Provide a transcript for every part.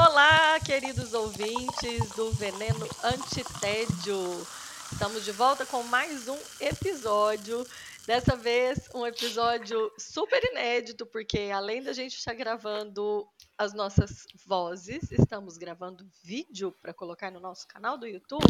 Olá, queridos ouvintes do Veneno Antitédio. Estamos de volta com mais um episódio. Dessa vez, um episódio super inédito, porque além da gente estar gravando as nossas vozes, estamos gravando vídeo para colocar no nosso canal do YouTube.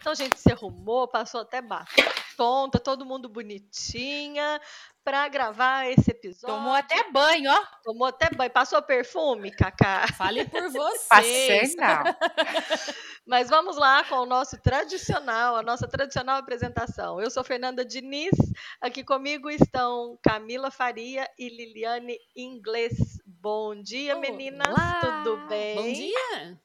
Então a gente se arrumou, passou até batom, tá todo mundo bonitinha para gravar esse episódio. Tomou até banho, ó. Tomou até banho. Passou perfume, Cacá? Fale por você. Passei, não. Mas vamos lá com o nosso tradicional, a nossa tradicional apresentação. Eu sou Fernanda Diniz, aqui comigo estão Camila Faria e Liliane Inglês. Bom dia, Olá. meninas. Tudo bem? Bom dia.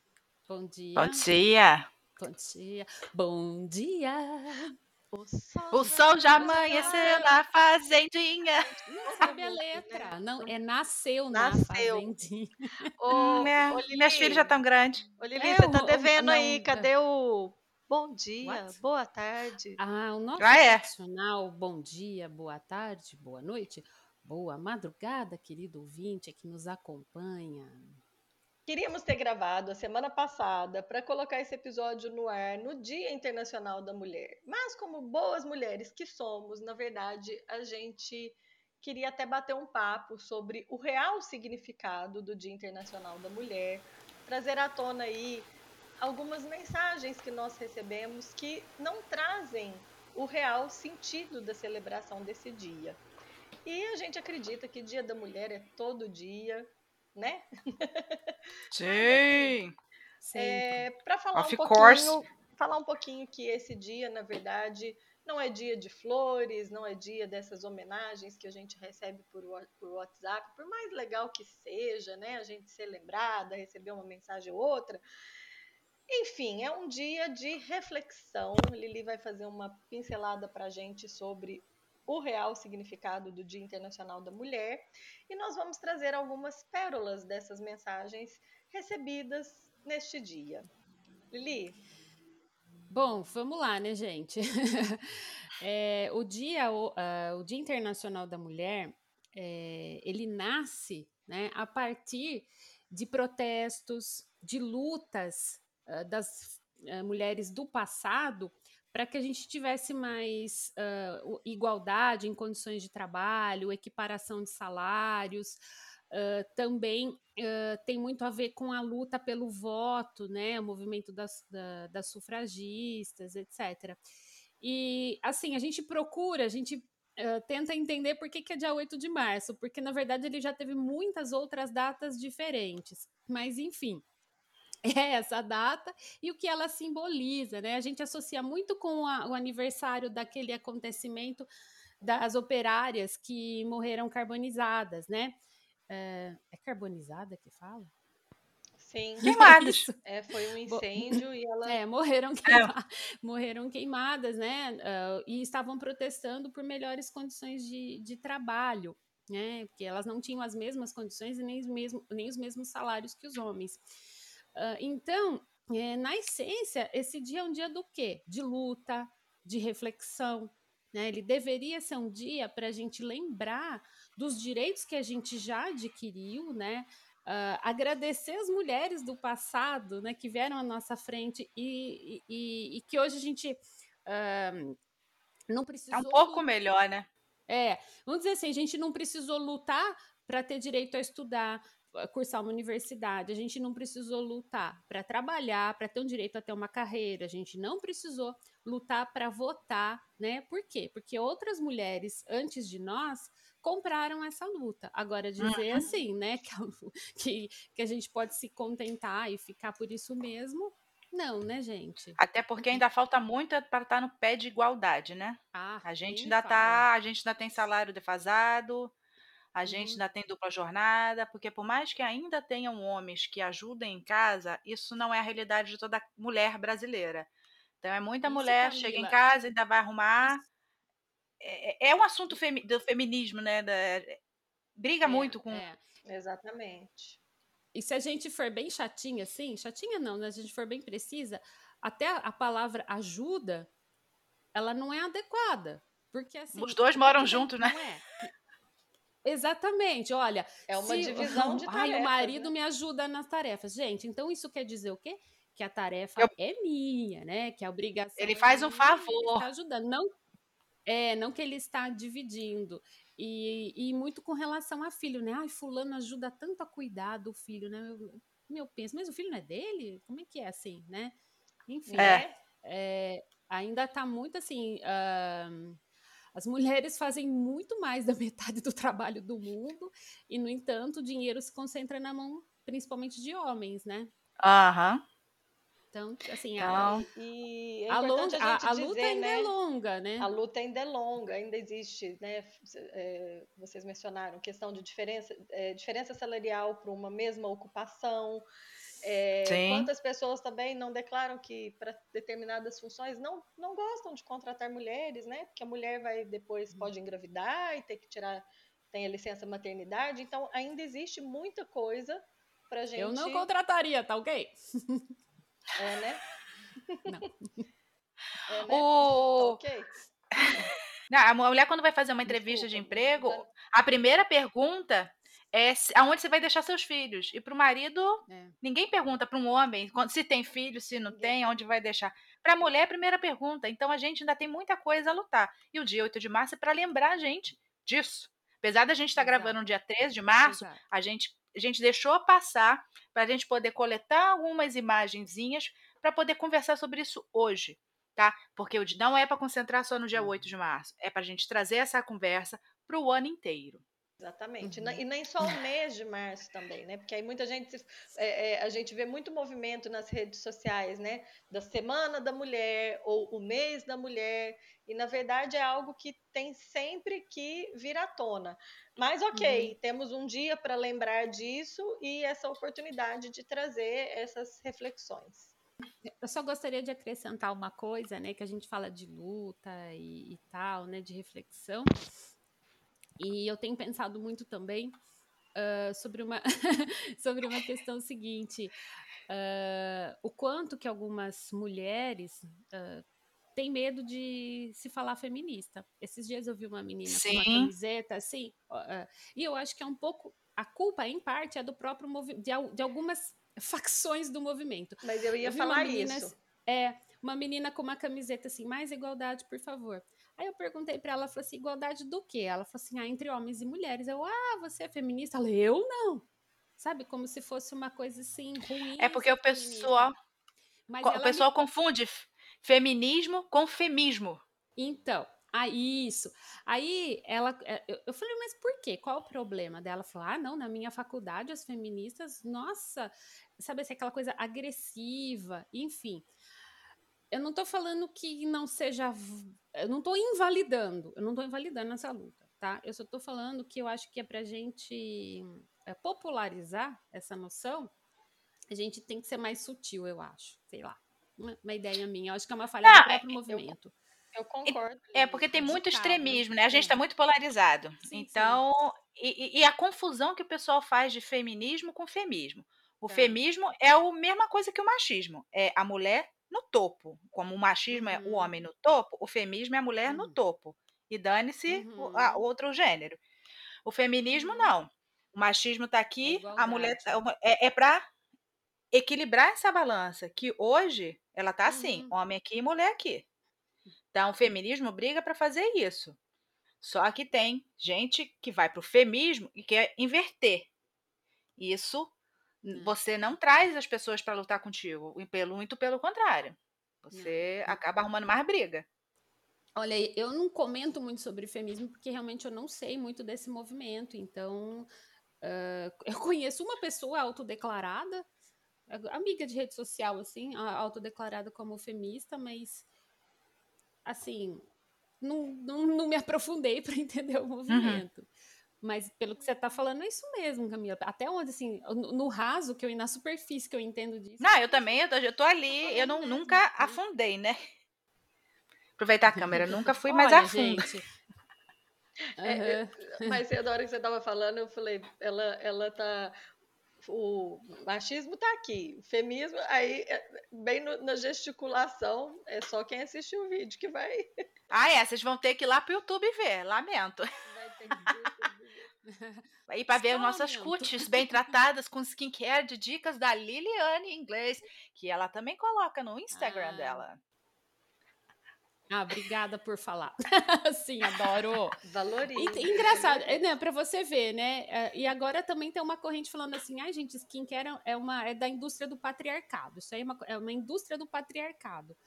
Bom dia. Bom dia. Bom dia. Bom dia. O sol, O sol já amanheceu na fazendinha. Não sabe a letra. Não, é nasceu, Nasceu. na fazendinha. Ô, Minha- ô, Lili, minhas filhas já estão grandes. Ô, Lili, É, você tá devendo não, aí. Cadê o bom dia, What? boa tarde? Ah, o nosso Ah, é. bom dia, boa tarde, boa noite, boa madrugada, querido ouvinte que nos acompanha. Queríamos ter gravado a semana passada para colocar esse episódio no ar no Dia Internacional da Mulher. Mas, como boas mulheres que somos, na verdade, a gente queria até bater um papo sobre o real significado do Dia Internacional da Mulher, trazer à tona aí algumas mensagens que nós recebemos que não trazem o real sentido da celebração desse dia. E a gente acredita que Dia da Mulher é todo dia, né? Sim. É, para falar Of um course. pouquinho, falar um pouquinho que esse dia, na verdade, não é dia de flores, não é dia dessas homenagens que a gente recebe por, por WhatsApp, por mais legal que seja, né, a gente ser lembrada, receber uma mensagem ou outra. Enfim, é um dia de reflexão. A Lili vai fazer uma pincelada para a gente sobre o real significado do Dia Internacional da Mulher e nós vamos trazer algumas pérolas dessas mensagens recebidas neste dia. Lili, Bom, vamos lá, né, gente? É, o, dia, o, ah, o Dia Internacional da Mulher, é, ele nasce né, a partir de protestos, de lutas ah, das ah, mulheres do passado para que a gente tivesse mais o- igualdade em condições de trabalho, equiparação de salários. ah, também ah, tem muito a ver com a luta pelo voto, né? O movimento das, da- das sufragistas, etc. E assim, a gente procura, a gente ah, tenta entender por que, que é dia 8 de março, porque na verdade ele já teve muitas outras datas diferentes. Mas enfim, é essa data e o que ela simboliza, né? A gente associa muito com a- o aniversário daquele acontecimento das operárias que morreram carbonizadas, né? É, é carbonizada que fala? sim, Queimadas. É, foi um incêndio e ela É, morreram, queima- morreram queimadas, né? ah, e estavam protestando por melhores condições de, de trabalho, né? Porque elas não tinham as mesmas condições e nem os, mesmo, nem os mesmos salários que os homens. Então, é, na essência, esse dia é um dia do quê? De luta, de reflexão. Né? Ele deveria ser um dia para a gente lembrar dos direitos que a gente já adquiriu, né? Ah, agradecer as mulheres do passado, né, que vieram à nossa frente e, e- e- que hoje a gente ah, não Tá precisou. um pouco lu- melhor, né? É, vamos dizer assim, a gente não precisou lutar para ter direito a estudar, cursar uma universidade, a gente não precisou lutar para trabalhar, para ter um direito a ter uma carreira, a gente não precisou lutar para votar, né? Por quê? Porque outras mulheres antes de nós compraram essa luta. Agora dizer Uhum. assim, né, que, a- que, que a gente pode se contentar e ficar por isso mesmo, não, né, gente? Até porque ainda falta muito para estar no pé de igualdade, né? Ah, A gente ainda fala. tá, a gente ainda tem salário defasado, a gente Uhum. ainda tem dupla jornada, porque por mais que ainda tenham homens que ajudem em casa, isso não é a realidade de toda mulher brasileira. Então é muita Isso, mulher chega em Camila. casa ainda vai arrumar. É, é um assunto femi- do feminismo, né? da- briga É, muito com é. exatamente. E se a gente for bem chatinha, assim, chatinha não, né? Se a gente for bem precisa, até a, palavra ajuda, ela não é adequada. Porque assim. Os dois moram juntos, né? É. Exatamente, olha. É uma se, divisão de tarefas. Ai, o marido né? me ajuda nas tarefas. Gente, então isso quer dizer o quê? Que a tarefa Eu... é minha, né? Que a obrigação. Ele faz é um favor. Ele ajudando. Não, é, não que ele está dividindo. E, e muito com relação a filho, né? Ai, fulano ajuda tanto a cuidar do filho, né? Eu, meu penso, mas o filho não é dele? Como é que é assim, né? Enfim, é. É, ainda está muito assim. Uh, as mulheres fazem muito mais da metade do trabalho do mundo e, no entanto, o dinheiro se concentra na mão, principalmente de homens, né? Aham. Uhum. Então, assim, a, então, e é a, longa, a, a, luta dizer, ainda é né? é longa, né? A luta ainda é longa, ainda existe, né? É, vocês mencionaram questão de diferença, é, diferença salarial para uma mesma ocupação. É, quantas pessoas também não declaram que para determinadas funções não, não gostam de contratar mulheres, né? Porque a mulher vai depois uhum. pode engravidar e ter que tirar tem a licença maternidade, então ainda existe muita coisa para gente. Eu não contrataria, tá ok? É, né? Não. É, né? O... Ok. Não, a mulher, quando vai fazer uma entrevista Desculpa, de emprego, a primeira pergunta é aonde você vai deixar seus filhos. E para o marido, é. ninguém pergunta para um homem se tem filho, se não tem, onde vai deixar. Para a mulher, é a primeira pergunta. Então a gente ainda tem muita coisa a lutar. E o dia 8 de março é para lembrar a gente disso. Apesar da gente estar tá gravando no dia 13 de março, a gente a gente deixou passar para a gente poder coletar algumas imagenzinhas para poder conversar sobre isso hoje, tá? Porque não é para concentrar só no dia 8 de março, é para a gente trazer essa conversa para o ano inteiro. Exatamente. Uhum. E nem só o mês de março também, né? Porque aí muita gente. É, é, a gente vê muito movimento nas redes sociais, né? Da Semana da Mulher ou o mês da mulher. E na verdade é algo que tem sempre que vir à tona. Mas ok, uhum. temos um dia para lembrar disso e essa oportunidade de trazer essas reflexões. Eu só gostaria de acrescentar uma coisa, né? Que a gente fala de luta e, e tal, né? De reflexão. E eu tenho pensado muito também uh, sobre, uma sobre uma questão seguinte: uh, o quanto que algumas mulheres uh, têm medo de se falar feminista. Esses dias eu vi uma menina Sim. com uma camiseta assim, e eu acho que é um pouco. A culpa, em parte, é do próprio movimento, de, de, algumas facções do movimento. Mas eu ia eu falar menina, isso. É, uma menina com uma camiseta assim, mais igualdade, por favor. Aí eu perguntei para ela, falei assim, igualdade do quê? Ela falou assim, ah, entre homens e mulheres. Eu, ah, você é feminista? Ela, eu não. Sabe, como se fosse uma coisa assim ruim. É porque o pessoal, o pessoal me... confunde feminismo com femismo. Então, ah, isso. Aí ela, eh, eu falei, mas por quê? Qual o problema dela? Falou, ah, não, na minha faculdade as feministas, nossa, sabe assim, aquela coisa agressiva, enfim eu não estou falando que não seja. Eu não estou invalidando, eu não estou invalidando essa luta, tá? Eu só estou falando que eu acho que é para a gente é, popularizar essa noção, a gente tem que ser mais sutil, eu acho. Sei lá. Uma, uma ideia minha. Eu acho que é uma falha não, do próprio é, movimento. Eu, eu concordo. É, porque tem muito extremismo, né? A gente está muito polarizado. Sim, então, sim. E, e, a confusão que o pessoal faz de feminismo com feminismo. O tá. feminismo é a mesma coisa que o machismo. É a mulher no topo. Como o machismo uhum. é o uhum. homem no topo, o feminismo é a mulher uhum. no topo. E dane-se uhum. o outro gênero. O feminismo, uhum. não. O machismo está aqui, é a mulher tá, é, é para equilibrar essa balança, que hoje ela está assim, uhum. homem aqui e mulher aqui. Então, o feminismo briga para fazer isso. Só que tem gente que vai para o feminismo e quer inverter. Isso Hum. Você não traz as pessoas para lutar contigo, e pelo muito pelo contrário. Você não. acaba arrumando mais briga. Olha, eu não comento muito sobre feminismo porque realmente eu não sei muito desse movimento. Então, uh, eu conheço uma pessoa autodeclarada, amiga de rede social, assim, autodeclarada como feminista, mas, assim, não, não, não me aprofundei para entender o uhum. movimento. Uhum. Mas pelo que você está falando, é isso mesmo, Camila. Até onde, assim, no, no, raso, que eu na superfície que eu entendo disso. Não, eu também, eu tô, eu tô ali, eu não, nunca né? afundei, né? Aproveitar a câmera, nunca fui mais a fundo. Gente. Uhum. É, mas na hora que você estava falando, eu falei, ela, ela tá. O machismo tá aqui, o feminismo, aí, é, bem no, na gesticulação, é só quem assistiu o vídeo que vai. Ah, é, vocês vão ter que ir lá pro YouTube ver, lamento. Vai ter que Aí para ver nossas cutis bem tratadas com skincare de dicas da Liliane em inglês, que ela também coloca no Instagram ah. dela. Ah, obrigada por falar. Sim, adoro. Valoriza. Engraçado, é, né, para você ver, né? É, e agora também tem uma corrente falando assim, ai, ah, gente, skincare é uma é da indústria do patriarcado. Isso aí é uma, é uma indústria do patriarcado.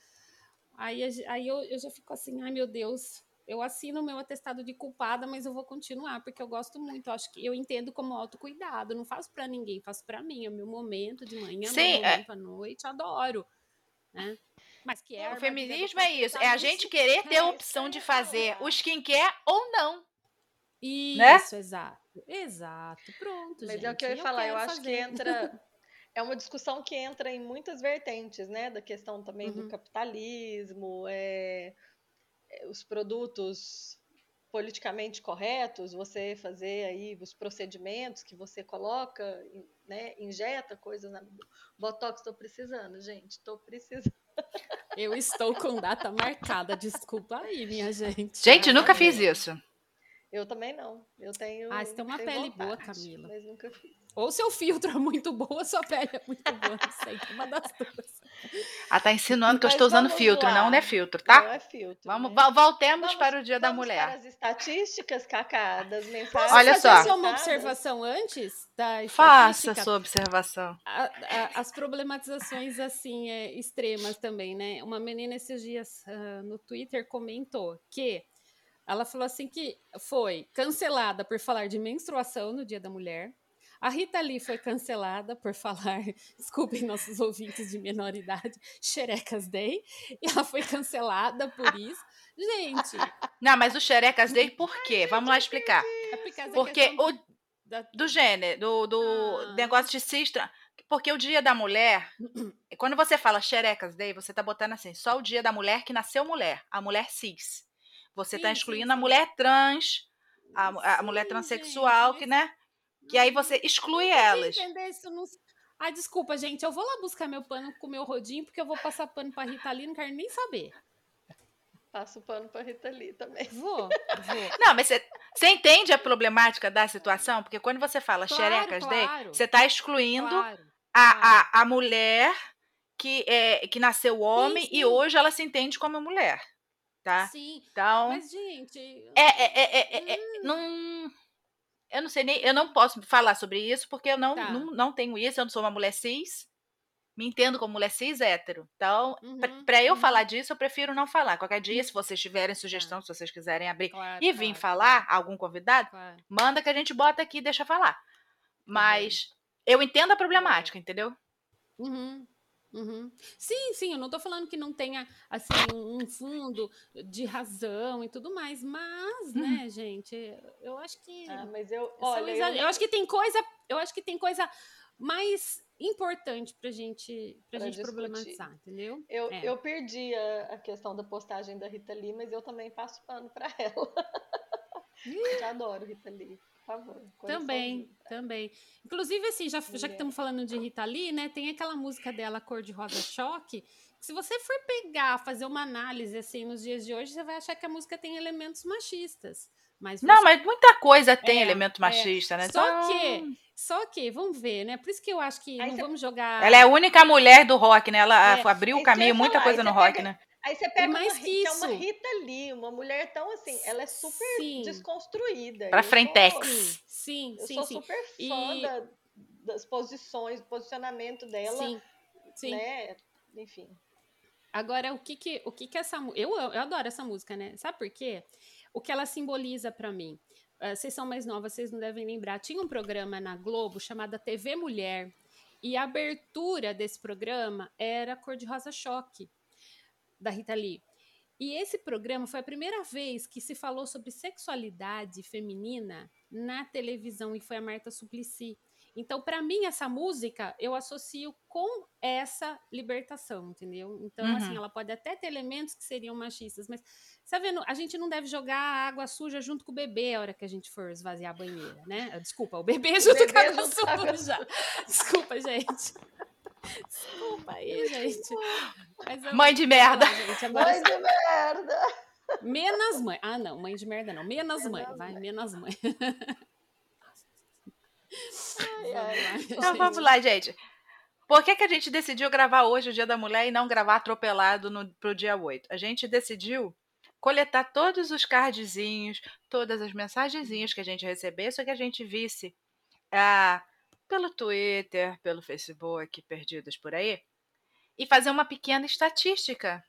Aí, aí eu, eu já fico assim, ai meu Deus, eu assino o meu atestado de culpada, mas eu vou continuar, porque eu gosto muito. Eu acho que eu entendo como autocuidado. Não faço para ninguém, faço para mim. É o meu momento de manhã, Sim, meu é momento é... à noite, adoro. Né? Mas que é o feminismo é isso, é a gente querer ter a opção de fazer o skincare ou não. Isso, né? exato. Exato. Pronto, Mas gente. é o que eu ia falar, eu acho fazer. que entra é uma discussão que entra em muitas vertentes, né? Da questão também uhum. do capitalismo, é, é, os produtos politicamente corretos, você fazer aí os procedimentos que você coloca, né? Injeta coisas na botox, estou precisando, gente, estou precisando. Eu estou com data marcada, desculpa aí, minha gente. Gente, nunca fiz isso. Eu também não. Eu tenho. Ah, você tem uma pele vontade, boa, Camila. Mas nunca fiz. Ou seu filtro é muito bom, ou sua pele é muito boa. Não sei, uma das duas. Ah, tá insinuando que eu estou usando filtro. Lá. Não, não é filtro, tá? Não é filtro. Vamos, né? Voltemos vamos, para o Dia da Mulher. Para as estatísticas, Cacá, das mensagens. Olha só. só uma observação antes da Faça sua observação. A, a, as problematizações, assim, é, extremas também, né? Uma menina esses dias uh, no Twitter comentou que ela falou assim que foi cancelada por falar de menstruação no Dia da Mulher a Rita Lee foi cancelada por falar, desculpem nossos ouvintes de menor idade, Xerecas Day, e ela foi cancelada por isso. Gente. Não, mas o Xerecas Day por quê? Vamos lá explicar. É porque o do gênero, do, do ah. negócio de cistra, porque o Dia da Mulher, quando você fala Xerecas Day, você tá botando assim, só o Dia da Mulher que nasceu mulher, a mulher cis. Você tá sim, tá excluindo sim, a mulher trans, a, a mulher transexual, que, né? Que aí você exclui elas. Entender isso não... Ah, desculpa, gente. Eu vou lá buscar meu pano com meu rodinho, porque eu vou passar pano pra Rita Lee, não quero nem saber. Passo pano pra Rita Lee também. Vou, vou. Não, mas você, você entende a problemática da situação? Porque quando você fala claro, xerecas claro. você está excluindo claro, a, a, a mulher que, é, que nasceu homem sim, sim. e hoje ela se entende como mulher. Tá? Sim. Então. Mas, gente. É, é, é, é, é hum. não eu não sei nem, eu não posso falar sobre isso porque eu não, tá. não, não tenho isso, eu não sou uma mulher cis, me entendo como mulher cis hétero. Então, uhum, para eu uhum. falar disso, eu prefiro não falar. Qualquer dia, se vocês tiverem tá. sugestão, se vocês quiserem abrir claro, e vir claro, falar, claro. algum convidado, manda que a gente bota aqui e deixa falar. Tá Mas uhum. eu entendo a problemática, entendeu? Uhum. Uhum. Sim, sim, eu não estou falando que não tenha assim um fundo de razão e tudo mais, mas, hum. né, gente, eu acho que ah, mas eu, olha, eu... eu... acho que tem coisa, eu acho que tem coisa mais importante pra gente, pra, pra gente problematizar, entendeu? Eu, é. eu perdi a, a, questão da postagem da Rita Lee, mas eu também passo pano para ela. eu adoro Rita Lee favor. Também, também. Inclusive, assim, já, já que estamos falando de Rita Lee, né? Tem aquela música dela, Cor de Rosa Choque. se você for pegar, fazer uma análise assim nos dias de hoje, você vai achar que a música tem elementos machistas. Mas você... Não, mas muita coisa tem é, elemento é. machista, é. né? Só então... que, só que, vamos ver, né? Por isso que eu acho que aí não você... vamos jogar. Ela é a única mulher do rock, né? Ela é. abriu o caminho, muita coisa no rock, pega... né? Aí você pega mais uma, que, isso. é uma Rita Lee, uma mulher tão assim, ela é super sim. desconstruída. Pra frentex. Sim, eu sim, sou sim. super fã e... da, das posições, do posicionamento dela. Sim, sim. Né? Enfim. Agora, o que que, o que, que essa... Eu, eu adoro essa música, né? Sabe por quê? O que ela simboliza para mim. Uh, vocês são mais novas, vocês não devem lembrar. Tinha um programa na Globo chamado TV Mulher. E a abertura desse programa era Cor de Rosa Choque da Rita Lee. E esse programa foi a primeira vez que se falou sobre sexualidade feminina na televisão e foi a Marta Suplicy. Então, para mim, essa música eu associo com essa libertação, entendeu? Então, assim, uhum. assim, ela pode até ter elementos que seriam machistas, mas, sabe, a gente não deve jogar água suja junto com o bebê a hora que a gente for esvaziar a banheira, né? Desculpa, o bebê junto o bebê com a água suja. Desculpa, gente. Desculpa aí, gente. mãe de merda. gente, mãe de merda. Menos mãe. Ah, não, mãe de merda não. Menos mãe. Vai, menos mãe. Ai, ai, então vamos lá, gente. Por que, que a gente decidiu gravar hoje o Dia da Mulher e não gravar atropelado no, pro dia 8? A gente decidiu coletar todos os cardzinhos, todas as mensagenzinhas que a gente recebesse, que a gente visse ah, pelo Twitter, pelo Facebook, perdidas por aí, e fazer uma pequena estatística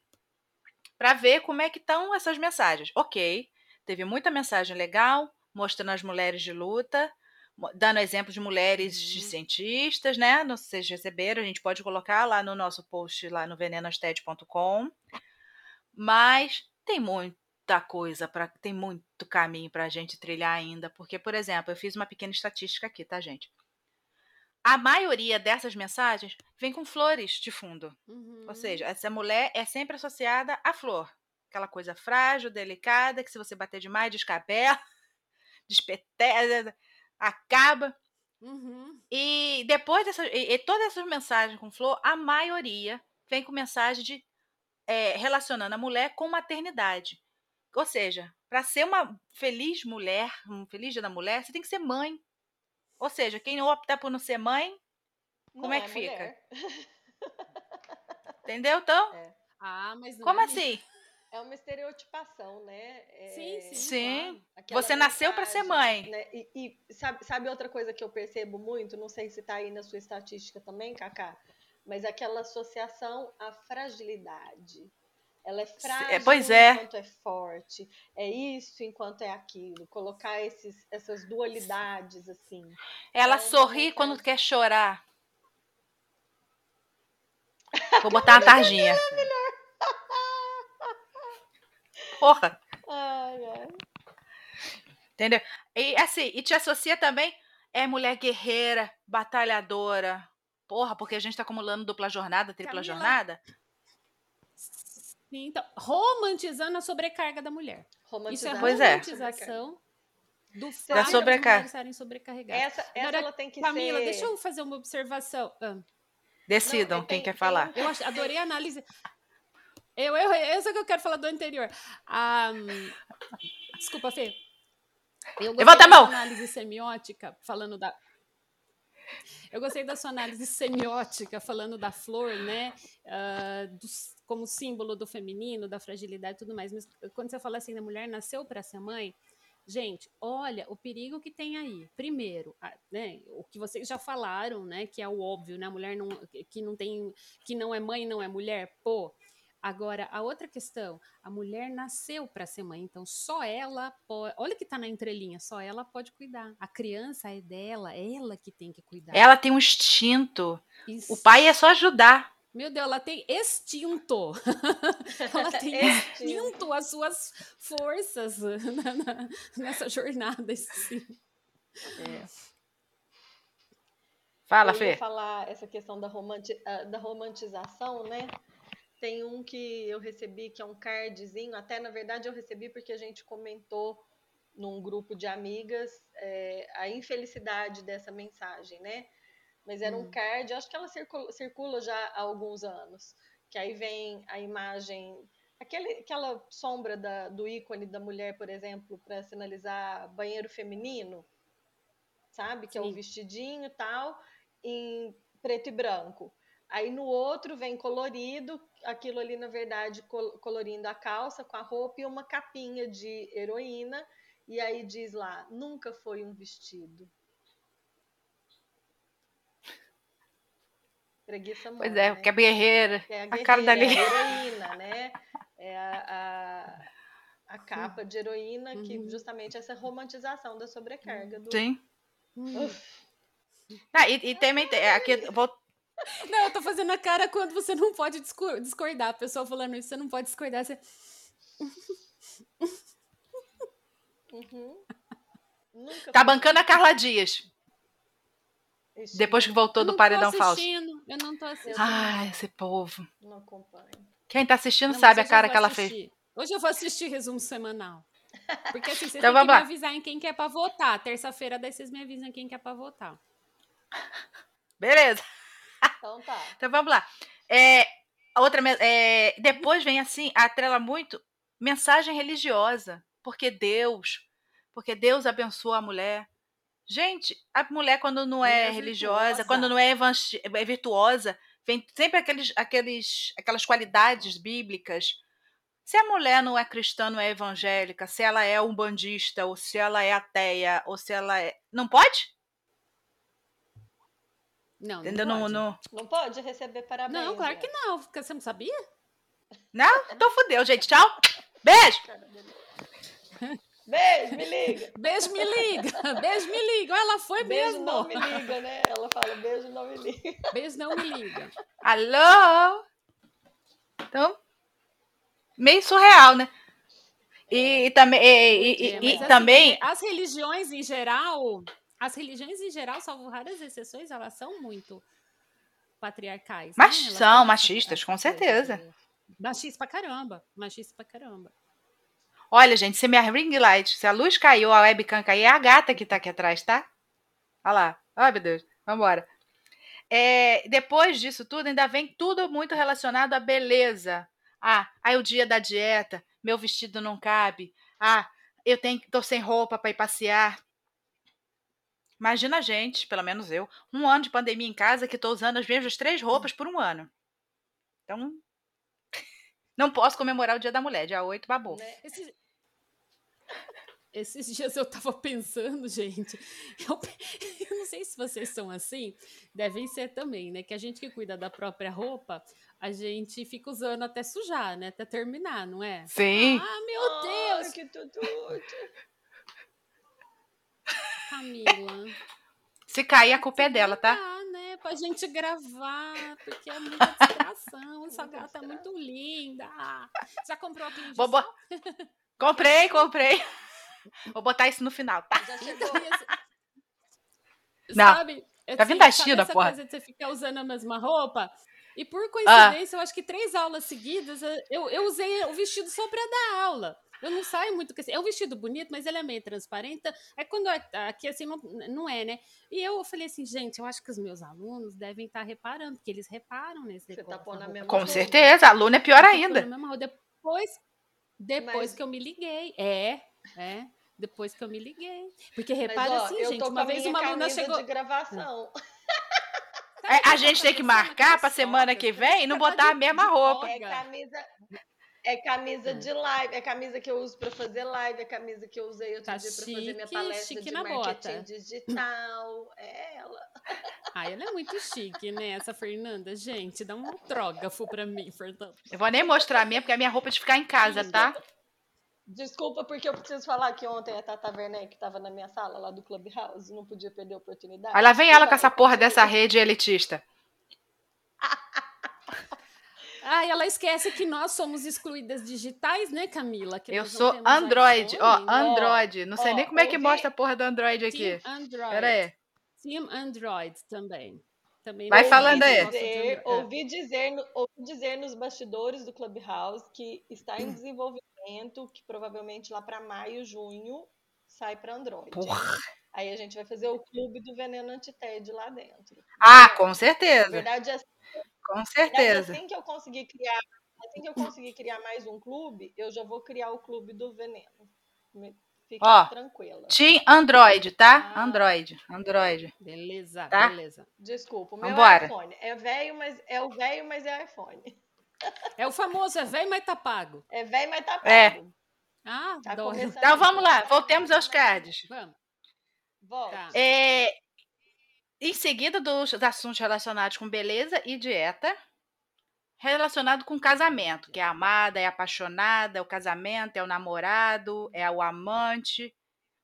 para ver como é que estão essas mensagens. Ok, teve muita mensagem legal, mostrando as mulheres de luta, dando exemplos de mulheres uhum. de cientistas, né? Não sei se vocês receberam, a gente pode colocar lá no nosso post lá no venenosted.com. Mas tem muita coisa para tem muito caminho para a gente trilhar ainda, porque por exemplo, eu fiz uma pequena estatística aqui, tá, gente? A maioria dessas mensagens vem com flores de fundo. Uhum. Ou seja, essa mulher é sempre associada à flor. Aquela coisa frágil, delicada, que se você bater demais, descabela, despetela, acaba. Uhum. E depois dessa. E, e, todas essas mensagens com flor, a maioria vem com mensagem de é, relacionando a mulher com maternidade. Ou seja, para ser uma feliz mulher, um feliz dia da mulher, você tem que ser mãe. Ou seja, quem opta por não ser mãe, como é, é que fica? Entendeu? Então? É. Ah, mas Como é assim? É uma estereotipação, né? É, sim, sim. Sim. Claro. Você nasceu para ser mãe. Né? E, e, sabe, sabe outra coisa que eu percebo muito? Não sei se está aí na sua estatística também, Cacá, mas aquela associação à fragilidade. Ela é, é frágil é, pois é. enquanto é forte. É isso enquanto é aquilo. Colocar esses, essas dualidades, assim. Ela é sorri quando quer chorar. Vou botar uma tarjinha. Porra. Ai, ai. Entendeu? E assim, e te associa também é mulher guerreira, batalhadora. Porra, porque a gente tá acumulando dupla jornada, tripla Camila. jornada. Então, romantizando a sobrecarga da mulher. Isso é pois é. romantização é. do fato da sobrecarga. de estarem sobrecarregadas. Essa, essa Agora, ela tem que Camila, ser... deixa eu fazer uma observação. Ah. Decidam Não, quem tem, quer falar. Eu adorei a análise. Eu, eu, eu sei que eu quero falar do anterior. Um, desculpa, Fê. Eu Levanta a mão! análise semiótica, falando da. Eu gostei da sua análise semiótica, falando da flor, né? Uh, do, como símbolo do feminino, da fragilidade e tudo mais. Mas quando você fala assim, a mulher nasceu para ser mãe, gente, olha o perigo que tem aí. Primeiro, né, o que vocês já falaram, né? Que é o óbvio, né? A mulher não, que não tem, que não é mãe, não é mulher, pô. Agora, a outra questão, a mulher nasceu para ser mãe, então só ela pode. Olha que tá na entrelinha, só ela pode cuidar. A criança é dela, é ela que tem que cuidar. Ela tem um instinto. Isso. O pai é só ajudar. Meu Deus, ela tem extinto. ela tem extinto as suas forças na, na, nessa jornada. Assim. É. Fala, Eu Fê. falar essa questão da, romanti ah, da romantização, né? Tem um que eu recebi que é um cardzinho, até na verdade eu recebi porque a gente comentou num grupo de amigas é, a infelicidade dessa mensagem, né? Mas era um hum. card, acho que ela circula, circula, já há alguns anos. Que aí vem a imagem, aquele, aquela sombra da, do ícone da mulher, por exemplo, para sinalizar banheiro feminino, sabe? Que Sim. é o vestidinho e tal, em preto e branco. Aí no outro vem colorido, aquilo ali na verdade colorindo a calça com a roupa e uma capinha de heroína, e aí diz lá: nunca foi um vestido. Preguiça Pois é, né? que é guerreira. É a, guerreira, a cara da é heroína, né? É a, a, a capa de heroína que uhum. justamente essa romantização da sobrecarga. Do... Sim. Ah, e, e também aqui, vou não, eu tô fazendo a cara quando você não pode discordar. A pessoa falando isso, você não pode discordar. Você... Uhum. tá bancando a Carla Dias. Ixi, Depois que voltou do paredão falso. Eu não tô assistindo. Ai, esse povo. Não acompanho. Quem tá assistindo não, sabe a cara que ela fez. Hoje eu vou assistir resumo semanal. Porque assim, vocês então, têm que me avisar em quem quer pra votar. Terça-feira, daí vocês me avisam em quem quer pra votar. Beleza. Então tá. Então vamos lá. É, outra, é, depois vem assim, atrela muito mensagem religiosa. Porque Deus, porque Deus abençoa a mulher. Gente, a mulher quando não é, religiosa, virtuosa. quando não é, é virtuosa, vem sempre aqueles, aqueles, aquelas qualidades bíblicas. Se a mulher não é cristã, não é evangélica, se ela é umbandista, ou se ela é ateia, ou se ela é. Não pode? Não, não, não, pode. Não, não pode receber parabéns. Não, claro que não. Você não sabia? Não? Então fudeu, gente. Tchau. Beijo. Beijo, me liga. Beijo, me liga. Beijo, me liga. Ela foi beijo mesmo. não me liga, né? Ela fala beijo, não me liga. Beijo, não me liga. Alô? Então, meio surreal, né? E, e também... E, e, e assim, também... As religiões em geral... As religiões em geral, salvo raras exceções, elas são muito patriarcais. Mas né? são machistas, com certeza. Machista pra caramba. Machista pra caramba. Olha, gente, se minha ring light, se a luz caiu, a webcam cair, é a gata que tá aqui atrás, tá? Olha lá. Ai, meu Deus. Vambora. É, depois disso tudo, ainda vem tudo muito relacionado à beleza. Ah, aí o dia da dieta, meu vestido não cabe. Ah, eu tenho, tô sem roupa para ir passear. Imagina a gente, pelo menos eu, um ano de pandemia em casa que estou usando as mesmas três roupas por um ano. Então, não posso comemorar o Dia da Mulher, dia 8, babou. Né? Esses, esses dias eu tava pensando, gente, eu, eu, não sei se vocês são assim, devem ser também, né? Que a gente que cuida da própria roupa, a gente fica usando até sujar, né? Até terminar, não é? Sim. Ah, meu Deus! Ai, que tudo! Camila. Se cair, a culpa é dela, tá? Ah, né? Pra gente gravar, porque é muita distração. Essa gata é muito linda. Já comprou a Vou bo... Comprei, comprei. Vou botar isso no final, tá? Já chegou. Não. Sabe? Tá vindo da China, essa porra. coisa de você ficar usando a mesma roupa? E por coincidência, ah. eu acho que três aulas seguidas, eu, eu usei o vestido só pra dar aula. Eu não saio muito com esse. É um vestido bonito, mas ele é meio transparente. É quando é, aqui assim não, não é, né? E eu falei assim, gente, eu acho que os meus alunos devem estar reparando, porque eles reparam nesse Você tá pondo na mesma Com certeza, aluno é pior ainda. Depois, depois mas... que eu me liguei. É, é. Depois que eu me liguei. Porque repara mas, ó, assim, gente, uma vez uma aluna chegou. de gravação. É, a gente tem que marcar para semana que vem e não botar a mesma roupa. É camisa, é camisa de live, é camisa que eu uso para fazer live, é camisa que eu usei outro tá dia para fazer minha palestra de marketing bota. digital. É ela. Ai, ela é muito chique, né? Essa Fernanda, gente, dá um autógrafo para mim, Fernanda. Eu vou nem mostrar a minha, porque a minha roupa é de ficar em casa, tá? Desculpa, porque eu preciso falar que ontem a Tata Werneck estava na minha sala lá do Clubhouse, não podia perder a oportunidade. Olha lá vem ela com essa porra dessa rede elitista. Ah, ela esquece que nós somos excluídas digitais, né, Camila? Que eu sou Android, ó, Android. Não sei ó, nem como é que mostra a porra do Android aqui. Team Android. Pera aí. Team Android também. também Vai falando aí. Dizer, ouvi, dizer, ouvi dizer nos bastidores do Clubhouse que está em desenvolvimento, que provavelmente lá para maio, junho, sai para Android. Porra. Aí a gente vai fazer o clube do veneno anti-TED lá dentro. Ah, com certeza. Na verdade, é com certeza. assim que eu conseguir criar, assim que eu conseguir criar mais um clube, eu já vou criar o clube do veneno. Fique Ó, tranquila. Team Android, tá? Ah. Android, Android. Beleza, tá? beleza. Desculpa, o meu Vambora. é iPhone. É velho, mas é o velho, mas é iPhone. É o famoso, é velho, mas tá pago. É velho, mas tá é. pago. É. Ah, tá Então vamos lá, voltemos aos cards. Vamos. Volta. Tá. É, em seguida dos assuntos relacionados com beleza e dieta, relacionado com casamento, que é amada, é apaixonada, é o casamento, é o namorado, é o amante.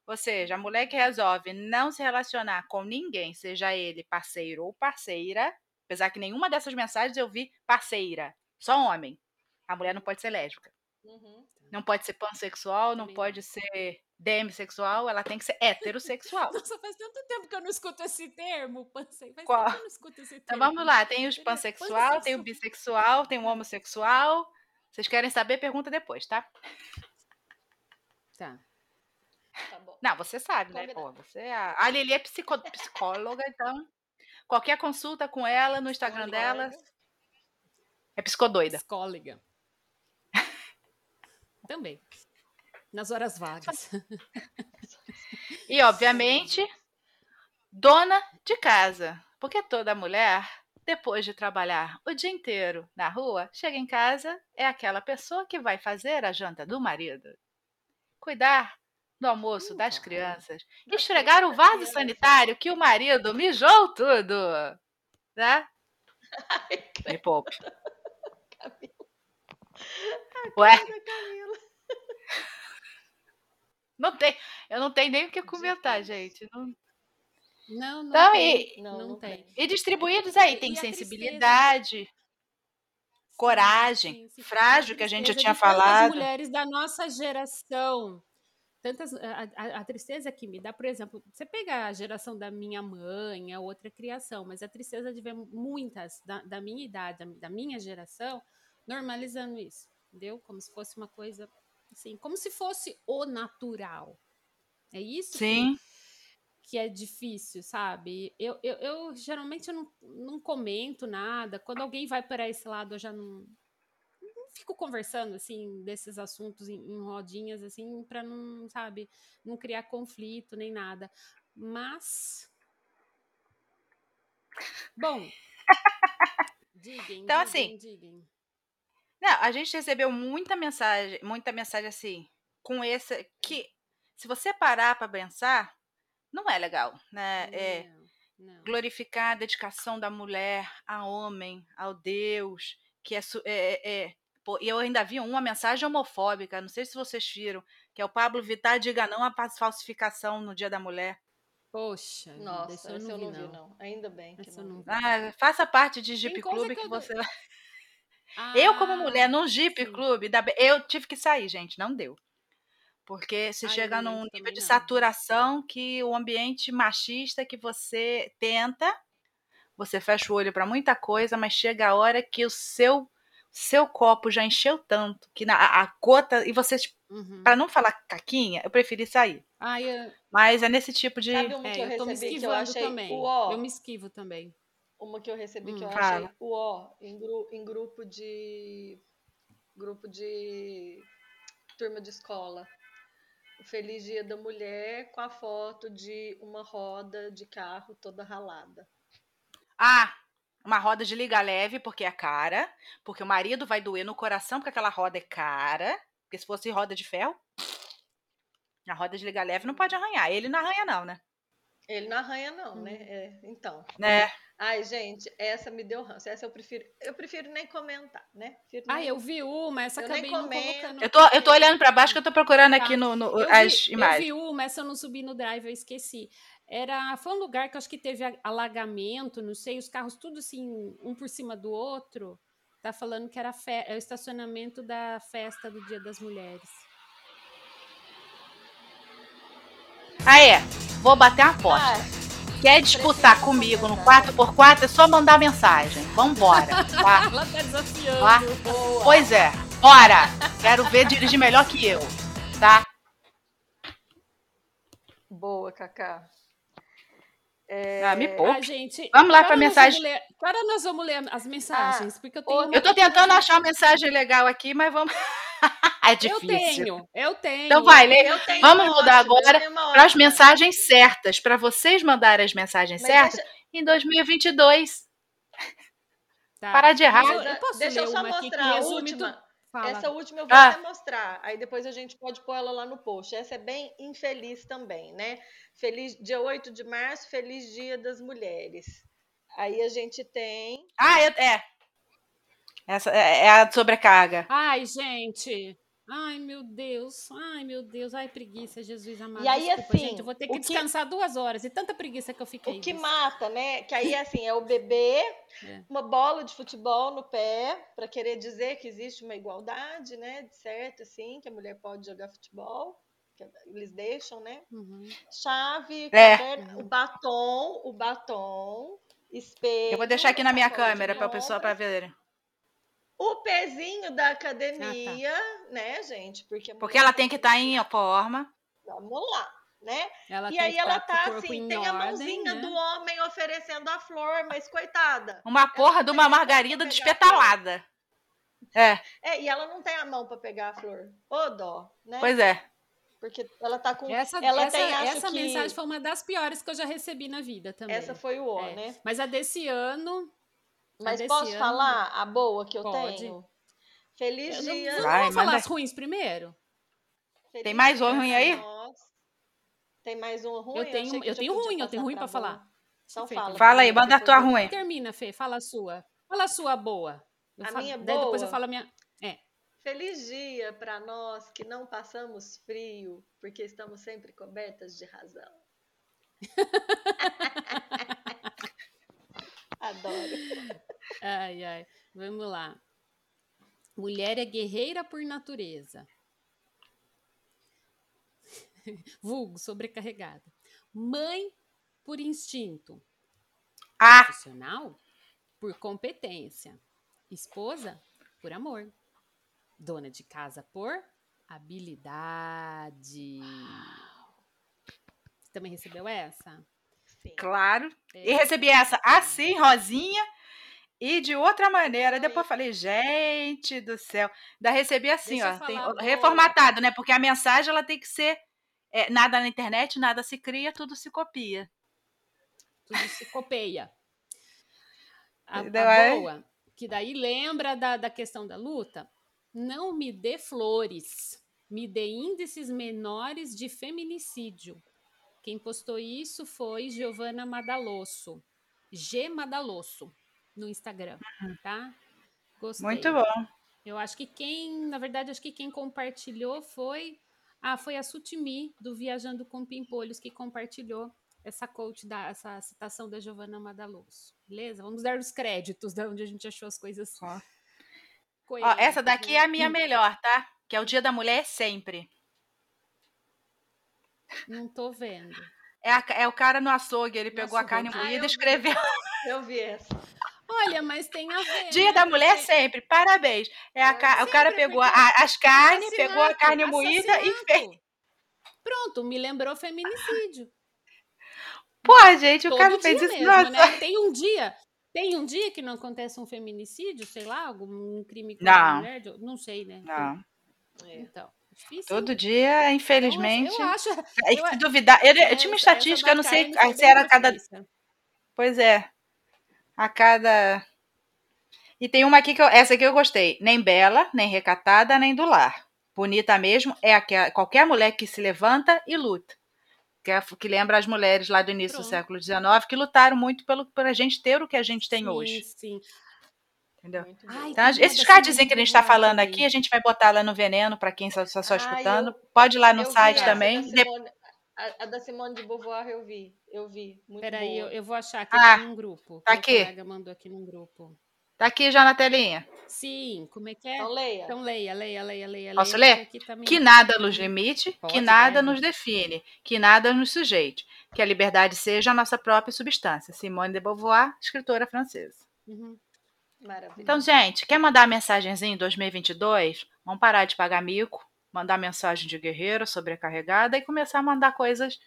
Ou seja, a mulher que resolve não se relacionar com ninguém, seja ele parceiro ou parceira, apesar que nenhuma dessas mensagens eu vi parceira, só homem. A mulher não pode ser lésbica. Uhum. Não pode ser pansexual, não pode ser demissexual, ela tem que ser heterossexual. Nossa, faz tanto tempo que eu não escuto esse termo, pansexual. Faz Qual? tempo que eu não escuto esse então, termo. Então vamos lá, tem os pansexual, tem o bissexual, tem o homossexual. Vocês querem saber? Pergunta depois, tá? Tá. Tá bom. Não, você sabe, né? Pô, você é a... a Lili é psicó... psicóloga, então qualquer consulta com ela no Instagram dela é psicodoida. Psicóloga. Também nas horas vagas. E, obviamente, dona de casa. Porque toda mulher, depois de trabalhar o dia inteiro na rua, chega em casa, é aquela pessoa que vai fazer a janta do marido, cuidar do almoço das crianças, esfregar o vaso sanitário que o marido mijou tudo, né? Me poupe. Ué, não tem, eu não tenho nem o que comentar, gente. Não- Não, não Então, tem. e, Não, não tem. e distribuídos aí, tem e sensibilidade, coragem, Sim, sim. frágil, que a gente já tinha falado. mulheres da nossa geração. Tantas, a, a- a tristeza que me dá, por exemplo, você pega a geração da minha mãe, a outra criação, mas a tristeza de ver muitas da, da minha idade, da, da minha geração, normalizando isso, entendeu? Como se fosse uma coisa assim, como se fosse o natural. É isso que, Sim, que é difícil, sabe? Eu, eu, eu geralmente eu não, não comento nada. Quando alguém vai para esse lado, eu já não, não fico conversando assim desses assuntos em, em rodinhas assim para não, sabe, não criar conflito nem nada. Mas bom, digam, Então, digam, assim, digam. Não, a gente recebeu muita mensagem, muita mensagem assim, com esse que se você parar para pensar, não é legal, né? É Não, não. glorificar a dedicação da mulher a homem, ao Deus, que é, é, é- é- pô, e eu ainda vi uma mensagem homofóbica, não sei se vocês viram, que é o Pablo Vittar diga não à falsificação no Dia da Mulher. Poxa, Nossa, eu essa não eu vi não vi, não. Ainda bem que Essa não não vi. Ah, faça parte de Jeep Clube que que eu dou- você Eu, como mulher, Ah, num Jeep sim. Clube, da eu tive que sair, gente, não deu. Porque você Ah, eu chega não num nível de não. saturação que o ambiente machista que você tenta, você fecha o olho para muita coisa, mas chega a hora que o seu seu copo já encheu tanto que na, a, a gota e você Uhum. para não falar caquinha, eu preferi sair. Ai, eu, Mas é nesse tipo de Sabe uma é, que eu eu tô me eu esquivando achei também. Eu me esquivo também. Uma que eu recebi que Hum. eu Fala. achei o ó em, gru- em grupo de grupo de turma de escola. O Feliz Dia da Mulher com a foto de uma roda de carro toda ralada. Ah, uma roda de liga leve, porque é cara. Porque o marido vai doer no coração, porque aquela roda é cara. Porque se fosse roda de ferro, a roda de liga leve não pode arranhar. Ele não arranha, não, né? Ele não arranha não, Hum. né? É, então. né? Ai, gente, essa me deu ranço. Essa eu prefiro, eu prefiro nem comentar, né? Prefiro Ah, nem- eu vi uma, essa Eu nem acabei não colocando. Eu tô, eu tô olhando pra baixo que eu tô procurando aqui Tá. no, no- Eu as vi, eu imagens. vi uma, essa eu não subi no drive, eu esqueci. Era, foi um lugar que eu acho que teve a- alagamento, não sei, os carros tudo assim, um por cima do outro. Tá falando que era fe- é o estacionamento da festa do Dia das Mulheres. Ah, é. Vou bater uma aposta. Ah, Quer disputar comigo no comentar. 4x4, é só mandar mensagem. Vambora, tá? Ela tá desafiando. Tá? Pois é. Bora! Quero ver dirigir melhor que eu, tá? Boa, Cacá. Ah, me Ah, poupe. gente, Vamos lá que hora nós mensagem. ler- que hora nós vamos ler as mensagens? Porque eu tenho Eu tô tentando achar uma mensagem legal aqui, mas vamos. é Eu difícil. tenho, eu tenho. Então vai, eu lê. Eu tenho Vamos mudar eu agora Para as mensagens certas, para vocês mandarem as mensagens Mas certas deixa- em 2022. Tá. Parar de errar. Eu, ah, eu posso deixa eu só uma aqui que mostrar a resume última. Fala. Essa última eu vou Ah. até mostrar. Aí depois a gente pode pôr ela lá no post. Essa é bem infeliz também, né? Feliz dia 8 de março, feliz dia das mulheres. Aí a gente tem. Ah, é. é. Essa é é a sobrecarga. Ai, gente. Ai, meu Deus. Ai, meu Deus. Ai, preguiça, Jesus amado. E aí, Desculpa, assim, gente. Eu vou ter que que- descansar duas horas. E tanta preguiça que eu fiquei. O que disso. mata, né? Que aí, assim, é o bebê, É. uma bola de futebol no pé, para querer dizer que existe uma igualdade, né? De certo, assim, que a mulher pode jogar futebol, que eles deixam, né? Uhum. Chave, É. caderno, o batom, o batom, espelho. Eu vou deixar aqui na minha câmera para o pessoal para verem. O pezinho da academia, Ah, né, gente? Porque, a Porque ela tem que estar em forma. Vamos lá, né? Ela e aí que ela tá tá assim, em tem a ordem, mãozinha né? do homem oferecendo a flor, mas coitada. Uma porra de uma margarida despetalada. É, É, e ela não tem a mão para pegar a flor. Ô dó, né? pois é. Porque ela tá com. Essa, ela essa, tem, essa que... mensagem foi uma das piores que eu já recebi na vida também. Essa foi o O, É. né? Mas a desse ano. Mas posso ano- falar a boa que eu Pode. tenho? Feliz Eu não- dia. Vamos Vai, falar manda. as ruins primeiro? Feliz Tem mais um dia ruim aí? nós. Tem mais um ruim? Eu tenho, eu já tenho ruim, eu tenho ruim pra boa. falar. Então Fê, fala. Fala aí, manda a tua eu- ruim. Termina, Fê, fala a sua. Fala a sua boa. Eu A falo- minha daí depois eu boa? falo a minha. É. Feliz dia para nós que não passamos frio, porque estamos sempre cobertas de razão. Adoro. Ai, ai. Vamos lá. Mulher é guerreira por natureza. Vulgo, sobrecarregada. Mãe por instinto. Ah, Profissional por competência. Esposa por amor. Dona de casa por habilidade. Você também recebeu essa? Sim. claro. E É. recebi essa assim, rosinha, e de outra maneira. Ai. Depois falei, gente do céu. Da recebi assim, Deixa ó, tem- reformatado, né? Porque a mensagem ela tem que ser é, nada na internet, nada se cria, tudo se copia. tudo se copeia. A, a? Aí- boa, que daí lembra da, da questão da luta, não me dê flores, me dê índices menores de feminicídio. Quem postou isso foi Giovana Madalosso, G Madalosso, no Instagram, tá? Gostei. Muito bom. Eu acho que quem, na verdade, acho que quem compartilhou foi. Ah, foi a Sutimi, do Viajando com Pimpolhos, que compartilhou essa coach, da, essa citação da Giovanna Madaloso. Beleza? Vamos dar os créditos de onde a gente achou as coisas. Ó. Ó, essa daqui né? é a minha melhor, tá? Que é o Dia da Mulher sempre. Não tô vendo. É, a- é o cara no açougue, ele No pegou a carne. Ah, moída e vi. escreveu Eu vi essa. Olha, mas tem a ver. Dia né? da Mulher sempre, parabéns. É a ca- o cara pegou a- as carnes, pegou a carne moída e fez. Pronto, me lembrou feminicídio. Pô, gente, o Todo cara fez isso. mesmo, Nossa. né? Tem um dia, tem um dia que não acontece um feminicídio, sei lá, algum crime contra a Não. mulher, de- não sei, né? Não, É. Então, difícil. todo dia, infelizmente. eu acho. Aí, eu- se duvidar, eu, eu tinha uma estatística, eu não sei se era a cada. Pois é. A cada. E tem uma aqui que eu, essa aqui eu gostei. Nem bela, nem recatada, nem do lar. Bonita mesmo é aquela, qualquer mulher que se levanta e luta. Que, é- que lembra as mulheres lá do início do Pronto. século XIX que lutaram muito pelo, pra gente ter o que a gente tem sim, hoje. Sim. Entendeu? Muito Ai. Então, esses cardzinhos Simone que a gente está Beauvoir falando aqui, a gente vai botar lá no veneno para quem está só, só Ah, escutando. eu- Pode ir lá no site também. Simone- a, a da Simone de Beauvoir eu vi. Eu vi. Muito Peraí, eu, boa. eu vou achar aqui Ah, tem um grupo. tá aqui. colega mandou aqui num grupo. Tá aqui já na telinha. Sim, como é que é? Então leia. Então leia, leia, leia, leia. Posso leia, ler? também- Que nada nos limite, que Pode, nada deve. nos define, que nada nos sujeite, que a liberdade seja a nossa própria substância. Simone de Beauvoir, escritora francesa. Uhum. Maravilhoso. Então, gente, quer mandar mensagenzinha em 2022? Vamos parar de pagar mico, mandar mensagem de guerreira sobrecarregada e começar a mandar coisas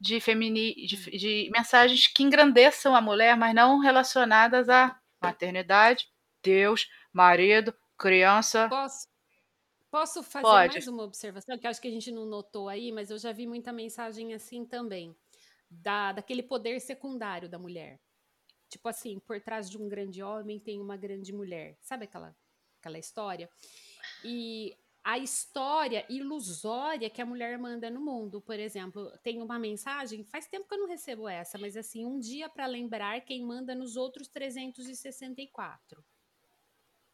de femini, de, de mensagens que engrandeçam a mulher, mas não relacionadas à maternidade, Deus, marido, criança. Posso, posso fazer Pode. mais uma observação que acho que a gente não notou aí, mas eu já vi muita mensagem assim também, da, daquele poder secundário da mulher. Tipo assim, por trás de um grande homem tem uma grande mulher. Sabe aquela, aquela história? E a história ilusória que a mulher manda no mundo, por exemplo, tem uma mensagem, faz tempo que eu não recebo essa, mas assim, um dia para lembrar quem manda nos outros 364.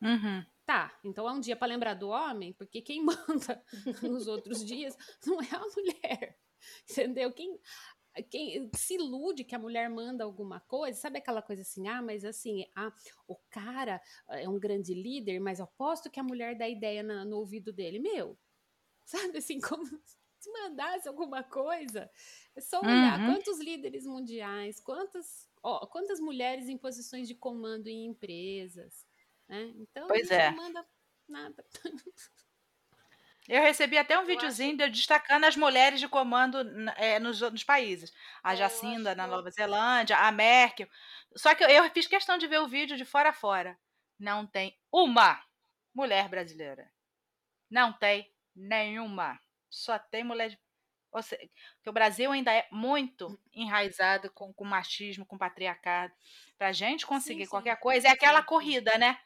Uhum. Tá, então é um dia para lembrar do homem, porque quem manda nos outros dias não é a mulher. Entendeu? Quem, quem se ilude que a mulher manda alguma coisa, sabe aquela coisa assim, ah, mas assim, ah, o cara é um grande líder, mas aposto que a mulher dá ideia na- no ouvido dele. Meu, sabe assim, como se mandasse alguma coisa, é só olhar Uhum. quantos líderes mundiais, quantas, ó, quantas mulheres em posições de comando em empresas, né? Então, Pois é. não manda nada. Eu recebi até um Eu videozinho de- destacando as mulheres de comando é, nos outros países. A Jacinda acho na Nova Zelândia, a Merkel. Só que eu, eu fiz questão de ver o vídeo de fora a fora. Não tem uma mulher brasileira. Não tem nenhuma. só tem mulher de seja, que o Brasil ainda é muito enraizado com, com machismo, com patriarcado. Para a gente conseguir sim, qualquer sim. coisa, é aquela corrida, né?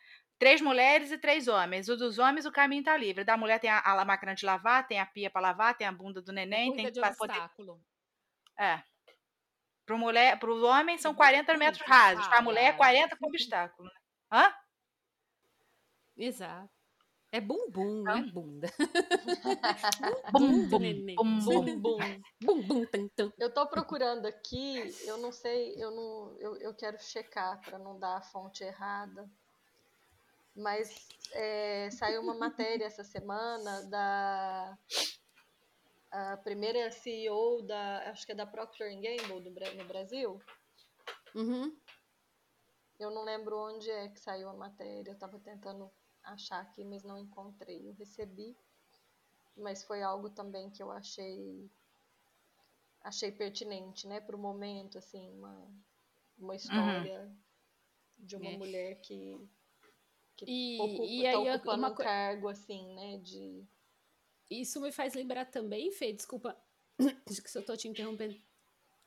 Três mulheres e três homens. O dos homens, o caminho está livre. Da mulher tem a, a, máquina de lavar, tem a pia para lavar, tem a bunda do neném. tem de obstáculo. Poder... É. Para mulher, para os homens são 40 metros rasos. Para a mulher é 40 com obstáculo. Né? Hã? Exato. É bumbum, não é bunda. bum, bum, bum, bum, bum. bum, bum, tum, tum. Eu tô procurando aqui, eu não sei, eu não, eu, eu quero checar para não dar a fonte errada. Mas é, saiu uma matéria essa semana da a primeira CEO da, acho que é da Procter Gamble do, no Brasil. Uhum. Eu não lembro onde é que saiu a matéria, eu estava tentando achar aqui, mas não encontrei. Eu recebi, mas foi algo também que eu achei achei pertinente, né, para o momento, assim, uma, uma história uhum. de uma é. mulher que, que e, ocupa, e tá aí, ocupando uma... um cargo, assim, né, de... Isso me faz lembrar também, Fê, desculpa, acho que se eu estou te interrompendo,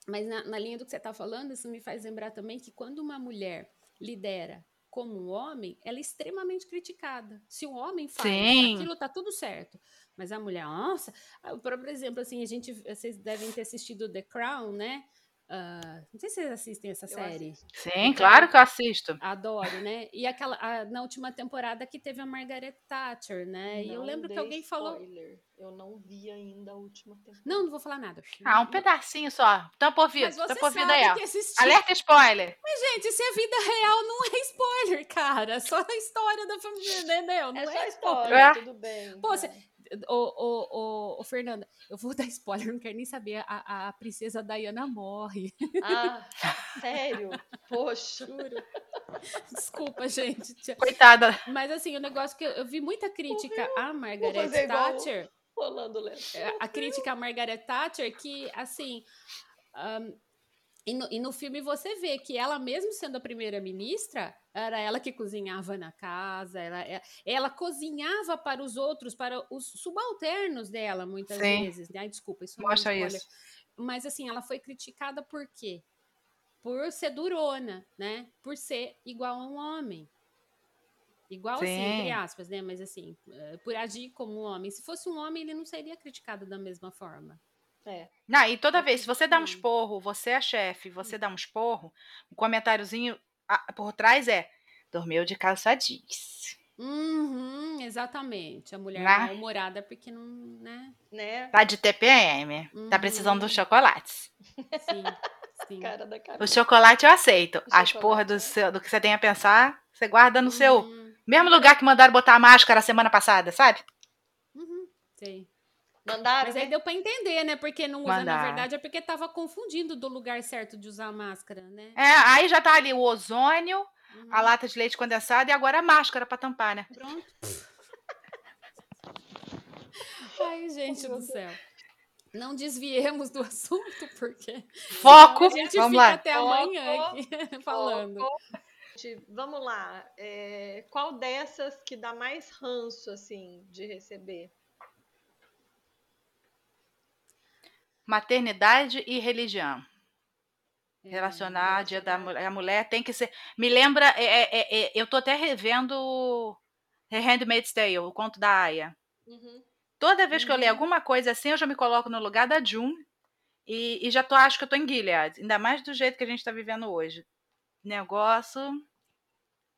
mas na, na linha do que você está falando, isso me faz lembrar também que quando uma mulher lidera como um homem, ela é extremamente criticada. Se o homem faz Sim. aquilo, tá tudo certo. Mas a mulher, nossa, ah, por exemplo, assim, a gente, vocês devem ter assistido The Crown, né? Uh, não sei se vocês assistem essa eu série. Assisto. Sim, claro que eu assisto. Adoro, né? E aquela a, na última temporada que teve a Margaret Thatcher, né? Não e eu lembro que alguém spoiler. falou. Eu não vi ainda a última temporada. Não, não vou falar nada. Ah, um pedacinho só. Tampa ouvido. Tampa ouvido aí, ó. Alerta spoiler. Mas, gente, se a vida real não é spoiler, cara. Só a história da família, entendeu? Não é, é só spoiler. É. Tudo bem. Pô, você Ô, ô, ô, ô, Fernanda, eu vou dar spoiler, não quero nem saber. A, a princesa Diana morre. Ah, sério? Poxa. Juro. Desculpa, gente. Coitada. Mas assim, o negócio que eu, eu vi muita crítica a Margaret Thatcher. Rolando é, A crítica a Margaret Thatcher, que assim. Um, e no, e no filme você vê que ela, mesmo sendo a primeira-ministra, era ela que cozinhava na casa, ela, é, ela cozinhava para os outros, para os subalternos dela, muitas Sim. vezes. Né? Ai, desculpa, isso Mostra é isso. Mas assim, ela foi criticada por quê? Por ser durona, né? Por ser igual a um homem. Igual Sim. assim, entre aspas, né? Mas assim, eh, por agir como um homem. Se fosse um homem, ele não seria criticado da mesma forma. É. Não, e toda vez, se você dá um esporro, você é chefe, você dá um esporro, um comentáriozinho por trás é dormiu de calça jeans. Uhum, exatamente. A mulher né? mal-humorada porque não, né? né? Tá de TPM. Uhum. Tá precisando dos chocolates. Sim, sim. Cara da cara. O chocolate eu aceito. O As porras do, seu, do que você tem a pensar, você guarda no uhum. seu mesmo lugar que mandaram botar a máscara semana passada, sabe? Uhum, sei. Mandaram. Mas aí né? deu para entender, né? Porque não usa, Mandar. na verdade, é porque tava confundindo do lugar certo de usar a máscara, né? É, aí já tá ali o ozônio, uhum. a lata de leite condensado e agora a máscara para tampar, né? Pronto. Ai, gente do céu. Não desviemos do assunto, porque. Foco! A gente Vamos fica lá. até amanhã aqui falando. Vamos lá. É, qual dessas que dá mais ranço, assim, de receber? Maternidade e religião. É, relacionar dia da mulher, a mulher tem que ser. Me lembra, é, é, é, é eu tô até revendo The Handmaid's Tale, o conto da Aya. Uhum. Toda vez uhum. que eu leio uhum. alguma coisa assim, eu já me coloco no lugar da June e, e já tô, acho que eu tô em Gilead, ainda mais do jeito que a gente está vivendo hoje. Negócio.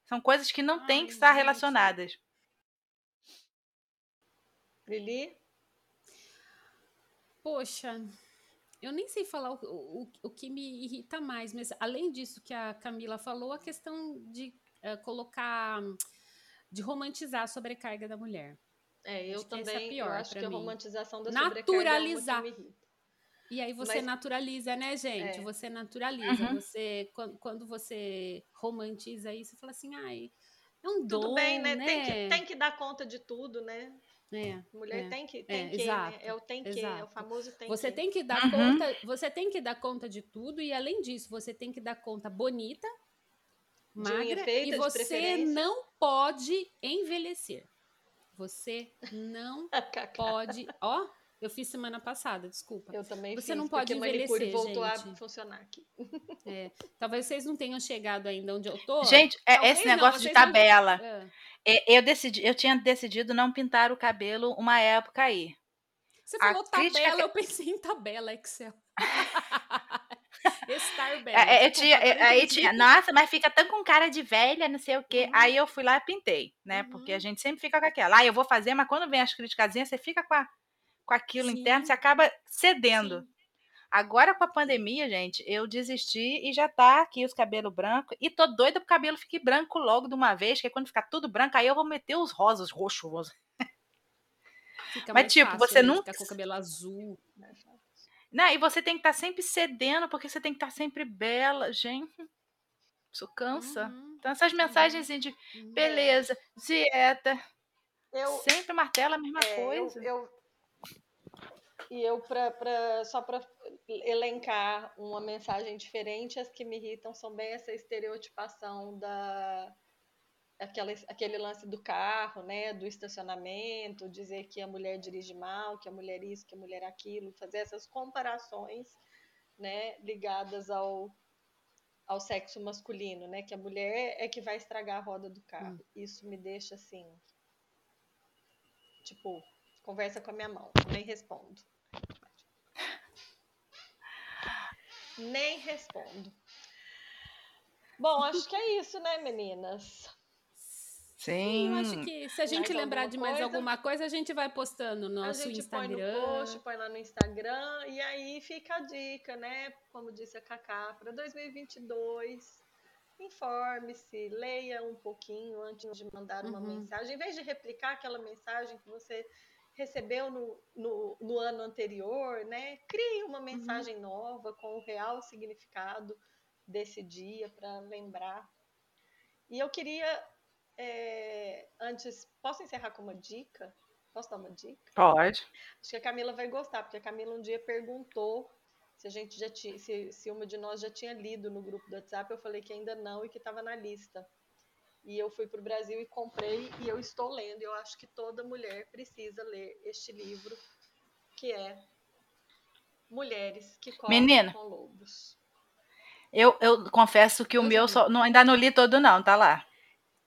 São coisas que não têm que estar relacionadas. Lili? Poxa, eu nem sei falar o, o, o que me irrita mais, mas além disso que a Camila falou, a questão de uh, colocar, de romantizar a sobrecarga da mulher. É, eu acho também. É pior, eu acho que mim. a romantização da naturalizar. sobrecarga é me. E aí você Mas, naturaliza, né, gente? É. Você naturaliza. Uhum. Você, quando, quando, você romantiza isso, você fala assim, ai, é um Tudo dom, bem, né? né? Tem, que, tem que dar conta de tudo, né? É, Mulher é, tem que, tem é, que, né? É o tem que, exato. é o famoso tem você que. tem que dar uhum. conta, você tem que dar conta de tudo e além disso, você tem que dar conta bonita, magra feita, e você não pode envelhecer. Você não pode, ó, Eu fiz semana passada, desculpa. Eu também Você fiz, não pode envelhecer, voltou gente. a funcionar aqui. É, talvez vocês não tenham chegado ainda onde eu tô. Gente, é, esse não, negócio de não- tabela. Ah. é, Eu, decidi, eu tinha decidido não pintar o cabelo uma época aí. Você A falou crítica tabela, que- eu pensei em tabela Excel. Estar bela. É, é, eu tinha, é, aí tinha, nossa, mas fica tão com cara de velha, não sei o quê. Uhum. Aí eu fui lá e pintei, né? Porque a Uhum. gente sempre fica com aquela. Ah, eu vou fazer, mas quando vem as criticazinhas, você fica com, a- com aquilo interno, Sim. você acaba cedendo. Sim. Agora com a pandemia, gente, eu desisti e já tá aqui os cabelos brancos. E tô doida pro cabelo fique branco logo de uma vez, que aí quando ficar tudo branco, aí eu vou meter os rosas, roxo, rosa. Fica Mas, mais tipo, fácil, você nunca- Ficar com o cabelo azul. Né? E você tem que estar sempre cedendo, porque você tem que estar sempre bela. Gente, isso cansa. Uhum, Então, essas mensagens assim de uhum. beleza, dieta, Eu, sempre martela a mesma É, eu- coisa. eu- e eu, pra, pra- só para elencar uma mensagem diferente, as que me irritam são bem essa estereotipação da aquela, aquele lance do carro, né, do estacionamento, dizer que a mulher dirige mal, que a mulher isso, que a mulher aquilo, fazer essas comparações, né, ligadas ao ao sexo masculino, né, que a mulher é que vai estragar a roda do carro. Isso me deixa assim, tipo, conversa com a minha mão, nem respondo. Nem respondo. Bom, acho que é isso, né, meninas? Sim. Eu acho que se a gente Mais lembrar de mais coisa? alguma coisa, a gente vai postando no a nosso gente põe no Instagram. post, põe lá no Instagram, e aí fica a dica, né? Como disse a Cacá, para 2022, informe-se, leia um pouquinho antes de mandar uma Uhum. mensagem. Em vez de replicar aquela mensagem que você recebeu no, no, no ano anterior, né? Crie uma mensagem nova com o real significado desse dia para lembrar. E eu queria, é, antes, posso encerrar com uma dica? Posso dar uma dica? Pode. Acho que a Camila vai gostar, porque a Camila um dia perguntou se a gente já tinha, se, se uma de nós já tinha lido no grupo do WhatsApp. Eu falei que ainda não e que estava na lista. E eu fui para o Brasil e comprei e eu estou lendo. Eu acho que toda mulher precisa ler este livro, que é Mulheres que correm Menina. com lobos. Eu, eu confesso que o Pois meu só, não, ainda não li todo, não, tá lá.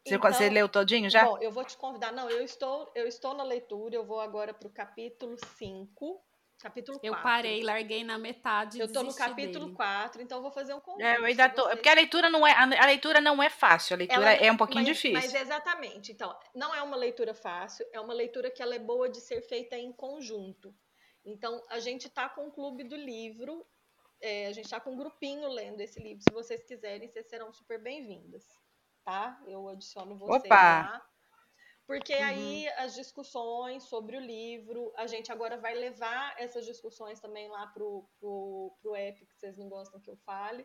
Você, Então, você leu todinho já? Bom, eu vou te convidar. Não, eu estou, eu estou na leitura. Eu vou agora para o capítulo 5. Capítulo 4. Eu parei, larguei na metade. Eu estou no capítulo dele. 4, então eu vou fazer um convite. É, eu ainda tô. vocês- Porque a leitura não é, a leitura não é fácil, a leitura Ela- é um pouquinho mas, difícil. Mas exatamente. Então, não é uma leitura fácil, é uma leitura que ela é boa de ser feita em conjunto. Então, a gente está com o clube do livro, é, a gente está com um grupinho lendo esse livro. Se vocês quiserem, vocês serão super bem-vindas, tá? Eu adiciono vocês Opa! lá. Porque Uhum. aí as discussões sobre o livro, a gente agora vai levar essas discussões também lá pro, pro, pro app, que vocês não gostam que eu fale.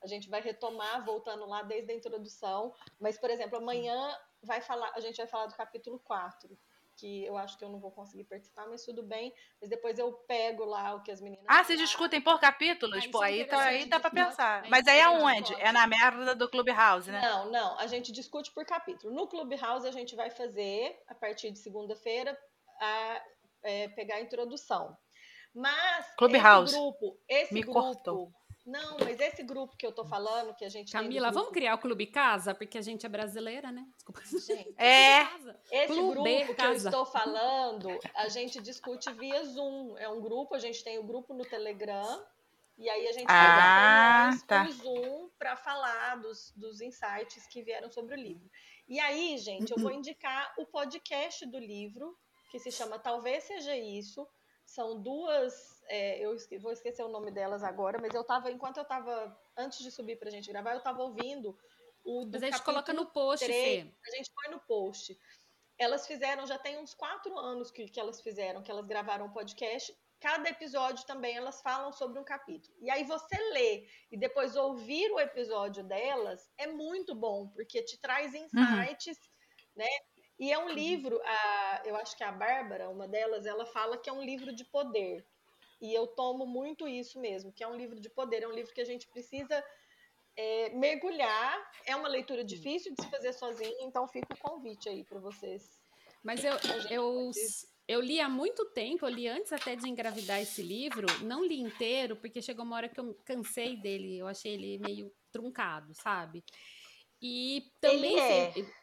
A gente vai retomar, voltando lá desde a introdução. Mas, por exemplo, amanhã vai falar, a gente vai falar do capítulo 4, que eu acho que eu não vou conseguir participar, mas tudo bem. Mas depois eu pego lá o que as meninas. Ah, falaram. discutem por capítulos? Ah, isso Pô, é aí, tá, aí dá pra pensar. É Mas aí aonde? pode. É na merda do Clubhouse, né? Não, não, a gente discute por capítulo. No Clubhouse a gente vai fazer, a partir de segunda-feira, a, é, pegar a introdução. Mas Clubhouse. esse grupo, esse Me grupo. cortou. Não, mas esse grupo que eu tô falando, que a gente Camila, vamos grupo- criar o Clube Casa? Porque a gente é brasileira, né? Desculpa. Gente, É. Casa. Esse Clube grupo que eu Casa. estou falando, a gente discute via Zoom. É um grupo, a gente tem o grupo no Telegram. E aí a gente Ah, faz tá. Zoom para falar dos, dos insights que vieram sobre o livro. E aí, gente, eu vou indicar o podcast do livro, que se chama Talvez Seja Isso. São duas, é, eu esque- vou esquecer o nome delas agora, mas eu tava, enquanto eu tava, antes de subir pra gente gravar, eu tava ouvindo o do Mas a gente coloca no post, três. Fê. A gente põe no post. Elas fizeram, já tem uns quatro anos que, que elas fizeram, que elas gravaram um podcast. Cada episódio também elas falam sobre um capítulo. E aí você lê e depois ouvir o episódio delas é muito bom, porque te traz insights, né? E é um livro, a, eu acho que a Bárbara, uma delas, ela fala que é um livro de poder. E eu tomo muito isso mesmo, que é um livro de poder, é um livro que a gente precisa é, mergulhar. É uma leitura difícil de se fazer sozinho, então fica o convite aí para vocês. Mas eu, eu, eu li há muito tempo, eu li antes até de engravidar esse livro, não li inteiro, porque chegou uma hora que eu cansei dele, eu achei ele meio truncado, sabe? E também ele é.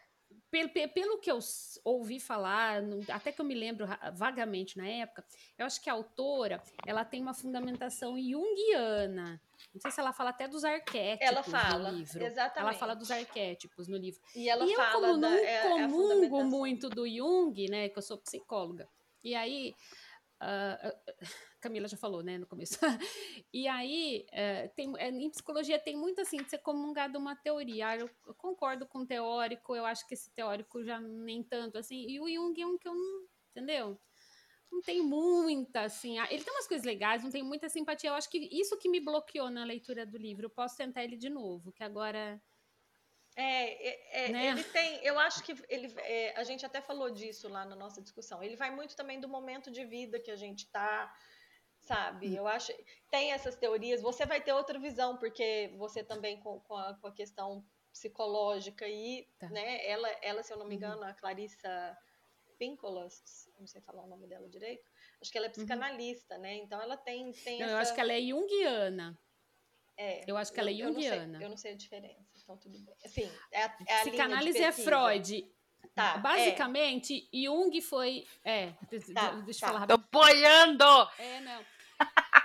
Pelo, pelo que eu ouvi falar, até que eu me lembro vagamente na época, eu acho que a autora ela tem uma fundamentação junguiana. Não sei se ela fala até dos arquétipos ela fala, no livro. Exatamente. Ela fala dos arquétipos no livro. E ela e eu, fala como não é, é comungo muito do Jung, né, que eu sou psicóloga, e aí, uh, Camila já falou, né, no começo. e aí, uh, tem, é, em psicologia tem muito assim de ser comungado uma teoria. Ah, eu, eu, concordo com o teórico, eu acho que esse teórico já nem tanto assim. E o Jung é um que eu não, entendeu? Não tem muita, assim. Ele tem umas coisas legais, não tem muita simpatia. Eu acho que isso que me bloqueou na leitura do livro. Eu posso tentar ele de novo, que agora é, é, é, né? ele tem, eu acho que ele, é, a gente até falou disso lá na nossa discussão. Ele vai muito também do momento de vida que a gente está, sabe? Hum. Eu acho, tem essas teorias. Você vai ter outra visão porque você também com, com, a, com a, questão psicológica e, tá. né? Ela, ela, se eu não me uhum. engano, uhum. a Clarissa Pinkolas, não sei falar o nome dela direito. Acho que ela é uhum. psicanalista, uhum. né? Então ela tem, tem não, essa... eu acho que ela é junguiana. É, eu acho que ela é junguiana. Eu não, sei, eu não sei a diferença, então tudo bem. Assim, é a, é a Psicanálise é Freud. Tá, é. Basicamente, é. Jung foi. É, tá, deixa eu tá. falar. Tô apoiando! É, não.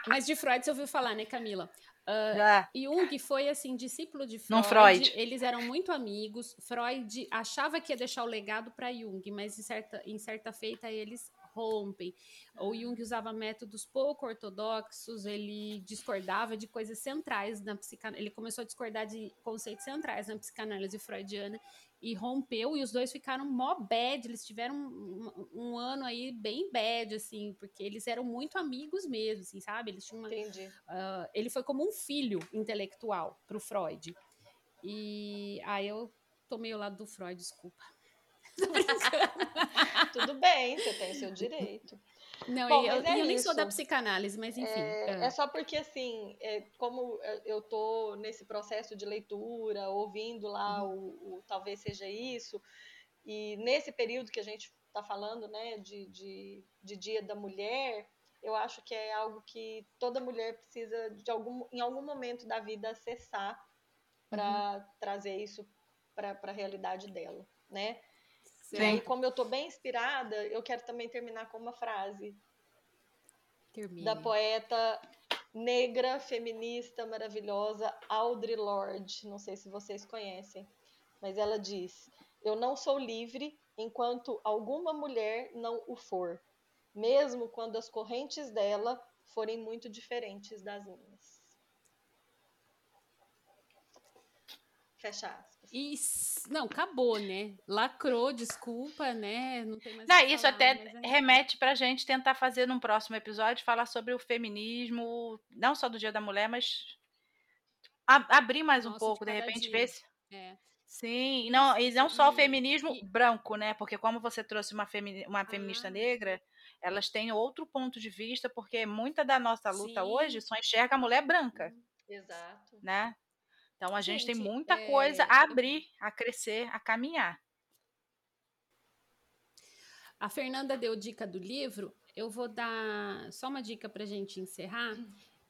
Mas de Freud você ouviu falar, né, Camila? Uh, Jung foi assim discípulo de Freud. Não Freud. Eles eram muito amigos. Freud achava que ia deixar o legado para Jung, mas em certa, em certa feita eles rompem. O Jung usava métodos pouco ortodoxos, ele discordava de coisas centrais na psicanálise, ele começou a discordar de conceitos centrais na psicanálise freudiana e rompeu, e os dois ficaram mó bad, eles tiveram um, um, ano aí bem bad, assim, porque eles eram muito amigos mesmo, assim, sabe? Eles tinham uma, Entendi. Uh, ele foi como um filho intelectual para o Freud. E aí eu tomei o lado do Freud, desculpa. Tudo bem, você tem seu direito. Não, Bom, eu, é eu nem sou da psicanálise, mas enfim. É, é. é só porque, assim, é, como eu tô nesse processo de leitura, ouvindo lá uhum. o, o, Talvez Seja Isso, e nesse período que a gente está falando, né, de, de, de Dia da Mulher, eu acho que é algo que toda mulher precisa, de algum, em algum momento da vida, acessar para uhum. trazer isso para a realidade dela, né? E aí, como eu estou bem inspirada, eu quero também terminar com uma frase Termine. da poeta negra, feminista, maravilhosa Audre Lorde. Não sei se vocês conhecem, mas ela diz: Eu não sou livre enquanto alguma mulher não o for, mesmo quando as correntes dela forem muito diferentes das minhas. Fecha aspas. E, não, acabou, né? Lacrou, desculpa, né? Não tem mais. Não, isso falar, até é... remete pra gente tentar fazer num próximo episódio falar sobre o feminismo, não só do Dia da Mulher, mas abrir mais Nossa, um pouco, de, de repente, dia. ver se. É. Sim, não, e não só o feminismo e... branco, né? Porque como você trouxe uma, femi... uma feminista ah. negra, elas têm outro ponto de vista, porque muita da nossa luta Sim. hoje só enxerga a mulher branca. Exato. Né? Então a gente, gente tem muita é... coisa a abrir, a crescer, a caminhar. A Fernanda deu dica do livro. Eu vou dar só uma dica para a gente encerrar,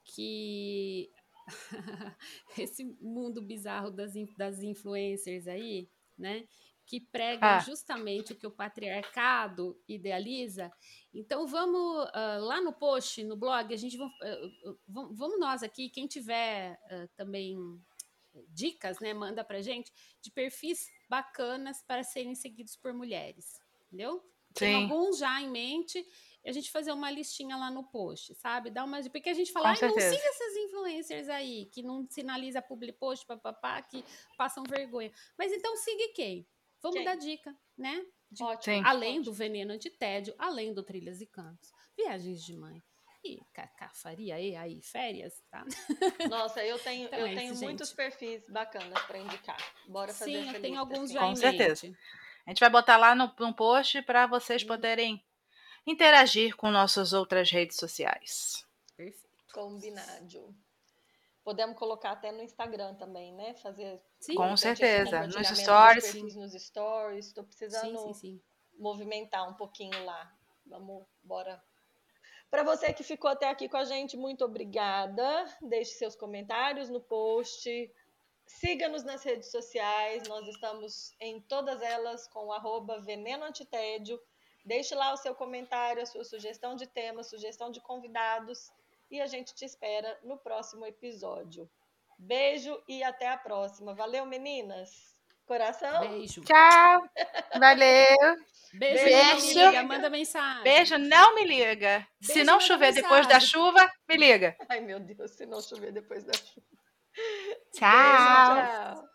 que esse mundo bizarro das, das influencers aí, né? Que pregam ah. justamente o que o patriarcado idealiza. Então vamos uh, lá no post, no blog, a gente uh, uh, vamos nós aqui, quem tiver também dicas, né, manda pra gente, de perfis bacanas para serem seguidos por mulheres, entendeu? Sim. Tem alguns já em mente e a gente fazer uma listinha lá no post, sabe? Dá uma porque a gente fala, ah, não siga essas influencers aí que não sinaliza public post, papapá, que passam vergonha. Mas então siga quem? Vamos quem? dar dica, né? De, Ótimo. Além Ótimo. do veneno de tédio, além do trilhas e cantos, viagens de mãe, e faria aí, aí férias, tá? Nossa, eu tenho, então eu é tenho isso, muitos gente. perfis bacanas para indicar. Bora fazer Sim, eu tenho alguns assim. já Com certeza. Mente. A gente vai botar lá no, no post para vocês poderem interagir com nossas outras redes sociais. Perfeito. Combinado. Podemos colocar até no Instagram também, né? Fazer sim, com certeza. Nos stories. Nos stories. Estou precisando sim, sim, movimentar um pouquinho lá Vamos, bora. Para você que ficou até aqui com a gente, muito obrigada. Deixe seus comentários no post. Siga-nos nas redes sociais, nós estamos em todas elas com arroba veneno antitédio. Deixe lá o seu comentário, a sua sugestão de tema, sugestão de convidados e a gente te espera no próximo episódio. Beijo e até a próxima. Valeu, meninas! Coração? Beijo. Tchau. Valeu. Beijo. Beijo. Não me liga, manda mensagem. Beijo, não me liga. Beijo, se não chover mensagem. depois da chuva, me liga. Ai, meu Deus, se não chover depois da chuva. Tchau. Beijo, tchau.